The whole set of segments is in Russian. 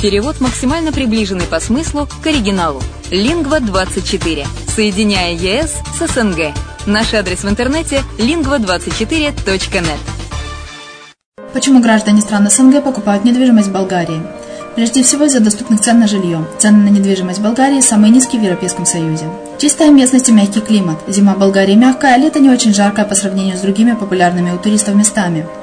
Перевод максимально приближенный по смыслу к оригиналу. Lingva24. Соединяя ЕС с СНГ. Наш адрес в интернете lingva24.net. Почему граждане стран СНГ покупают недвижимость в Болгарии? Прежде всего из-за доступных цен на жилье. Цены на недвижимость в Болгарии самые низкие в Европейском Союзе. Чистая местность и мягкий климат. Зима в Болгарии мягкая, а лето не очень жаркое по сравнению с другими популярными у туристов местами.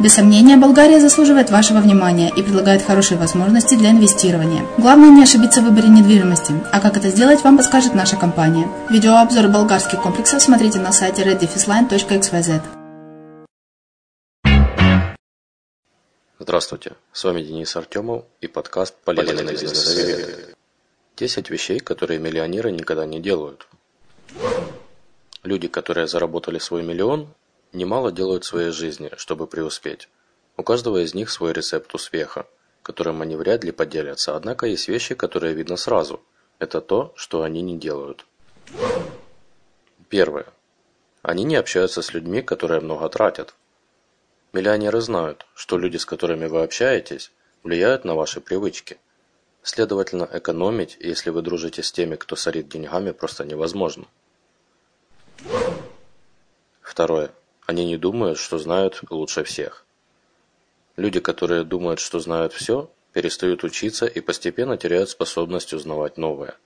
Без сомнения, Болгария заслуживает вашего внимания и предлагает хорошие возможности для инвестирования. Главное не ошибиться в выборе недвижимости, а как это сделать, вам подскажет наша компания. Видеообзор болгарских комплексов смотрите на сайте reddefisline.xyz. Здравствуйте, с вами Денис Артемов и подкаст «Полезный бизнес-совет». 10 вещей, которые миллионеры никогда не делают. Люди, которые заработали свой миллион, немало делают в своей жизни, чтобы преуспеть. У каждого из них свой рецепт успеха, которым они вряд ли поделятся, однако есть вещи, которые видно сразу. Это то, что они не делают. Первое. Они не общаются с людьми, которые много тратят. Миллионеры знают, что люди, с которыми вы общаетесь, влияют на ваши привычки. Следовательно, экономить, если вы дружите с теми, кто сорит деньгами, просто невозможно. Второе. Они не думают, что знают лучше всех. Люди, которые думают, что знают все, перестают учиться и постепенно теряют способность узнавать новое.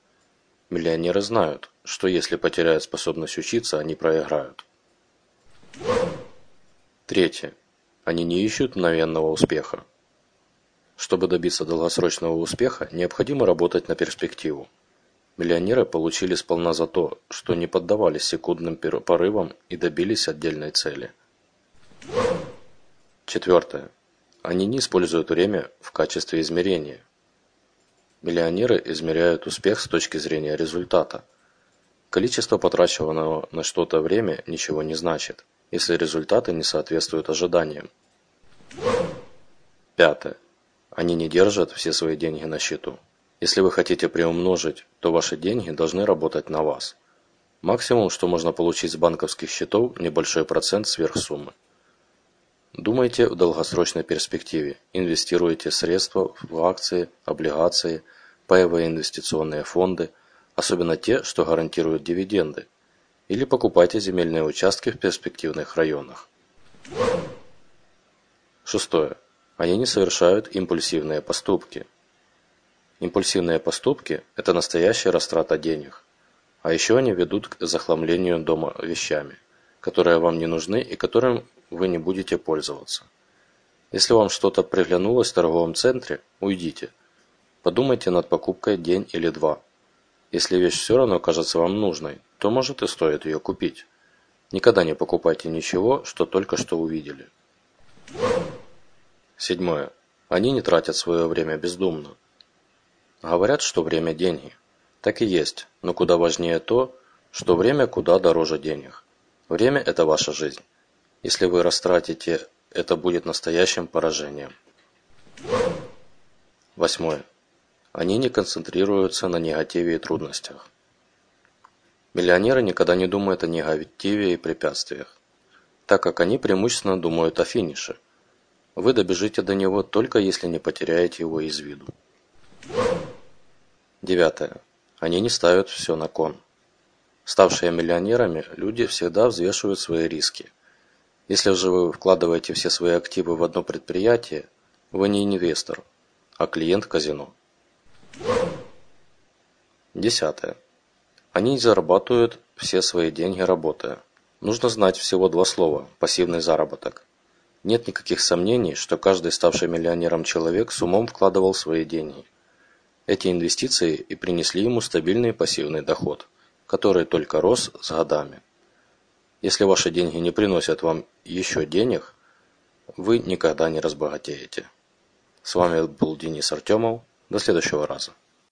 Миллионеры знают, что если потеряют способность учиться, они проиграют. Третье. Они не ищут мгновенного успеха. Чтобы добиться долгосрочного успеха, необходимо работать на перспективу. Миллионеры получили сполна за то, что не поддавались секундным порывам и добились отдельной цели. Четвертое. Они не используют время в качестве измерения. Миллионеры измеряют успех с точки зрения результата. Количество потраченного на что-то время ничего не значит, если результаты не соответствуют ожиданиям. Пятое. Они не держат все свои деньги на счету. Если вы хотите приумножить, то ваши деньги должны работать на вас. Максимум, что можно получить с банковских счетов, небольшой процент сверх суммы. Думайте в долгосрочной перспективе. Инвестируйте средства в акции, облигации, паевые инвестиционные фонды, особенно те, что гарантируют дивиденды. Или покупайте земельные участки в перспективных районах. Шестое. Они не совершают импульсивные поступки. Импульсивные поступки – это настоящая растрата денег. А еще они ведут к захламлению дома вещами, которые вам не нужны и которым вы не будете пользоваться. Если вам что-то приглянулось в торговом центре, уйдите. Подумайте над покупкой день или два. Если вещь все равно кажется вам нужной, то может и стоит ее купить. Никогда не покупайте ничего, что только что увидели. Седьмое. Они не тратят свое время бездумно. Говорят, что время – деньги. Так и есть, но куда важнее то, что время куда дороже денег. Время – это ваша жизнь. Если вы растратите, это будет настоящим поражением. Восьмое. Они не концентрируются на негативе и трудностях. Миллионеры никогда не думают о негативе и препятствиях, так как они преимущественно думают о финише – вы добежите до него только если не потеряете его из виду. Девятое. Они не ставят все на кон. Ставшие миллионерами, люди всегда взвешивают свои риски. Если же вы вкладываете все свои активы в одно предприятие, вы не инвестор, а клиент казино. Десятое. Они не зарабатывают все свои деньги работая. Нужно знать всего два слова – пассивный заработок. Нет никаких сомнений, что каждый ставший миллионером человек с умом вкладывал свои деньги. Эти инвестиции и принесли ему стабильный пассивный доход, который только рос с годами. Если ваши деньги не приносят вам еще денег, вы никогда не разбогатеете. С вами был Денис Артемов. До следующего раза.